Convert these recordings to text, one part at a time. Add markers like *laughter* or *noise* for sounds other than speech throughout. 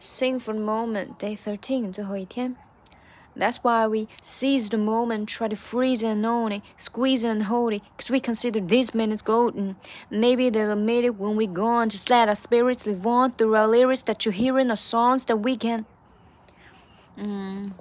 Sing for the moment, day thirteen，最后一天。That's why we seize the moment, try to freeze and own it, squeeze and hold it, cause we consider these minutes golden. Maybe they'll admit it when we're gone. Just let our spirits live on through our lyrics that you hear in our songs that we can. 嗯，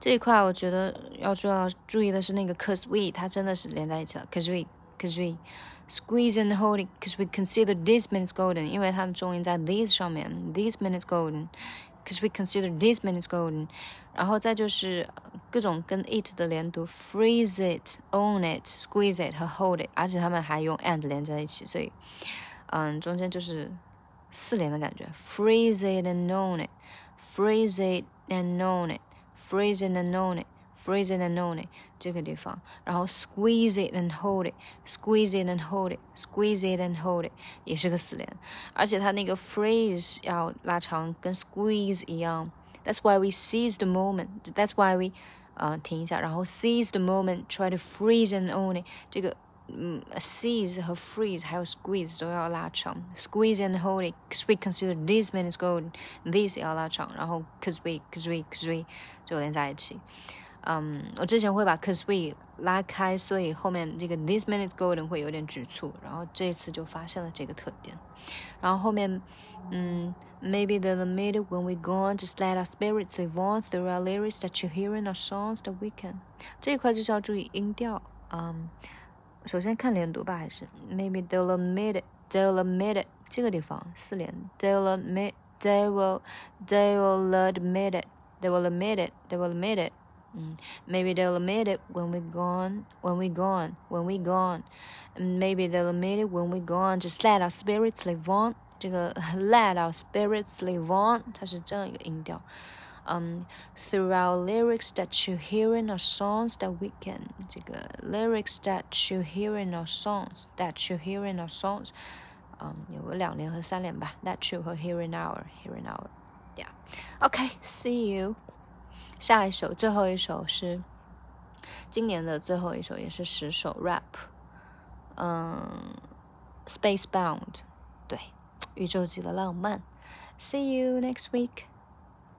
这一块我觉得要注要注意的是那个 cause we，它真的是连在一起了。cause we，cause we。Squeeze and hold it, cause we consider these minutes golden，因为它的重音在 these 上面，these minutes golden。cause we consider these minutes golden，然后再就是各种跟 it 的连读，freeze it, own it, squeeze it 和 hold it，而且他们还用 and 连在一起，所以嗯中间就是四连的感觉，freeze it and own it, freeze it and own it, freeze it and own it。 freeze it and own it 这个地方，然后 squeeze it and hold it，squeeze it and hold it，squeeze it and hold it 也是个四连，而且它那个 phrase 要拉长，跟 squeeze 一样。That's why we seize the moment. That's why we 啊、呃、停一下，然后 seize the moment, try to freeze and own it 这个。嗯，seize 和 freeze 还有 squeeze 都要拉长，squeeze and hold it。Cause we consider this man is gold. This 也要拉长，然后 cause we cause we cause we 就连在一起。 嗯，我之前会把 cause we 拉开，所以后面这个 this minute golden 会有点局促，然后这次就发现了这个特点。然后后面，嗯，maybe the minute when we gone, just let our spirits live on through our lyrics that you hear in our songs that we can。这一块就是要注意音调。嗯，首先看连读吧，还是 maybe they'll admit it, they'll admit it 这个地方四连，they'll admit, they will, they will admit it, they will admit it, they will admit it。 Mm. Maybe they'll admit it when we're gone, when we're gone, when we're gone. Maybe they'll admit it when we're gone. Just let our spirits live on. 这个 *laughs* let our spirits live on，它是这样一个音调。Um, through our lyrics that you hear in our songs that we can 这个 lyrics that you hear in our songs that you hear in our songs，嗯、um,，有个两连和三连吧，that you 和 hear in our hear in our。Yeah. Okay. See you. 下一首，最后一首是今年的最后一首，也是十首 rap。嗯，Spacebound，对，宇宙级的浪漫。See you next week.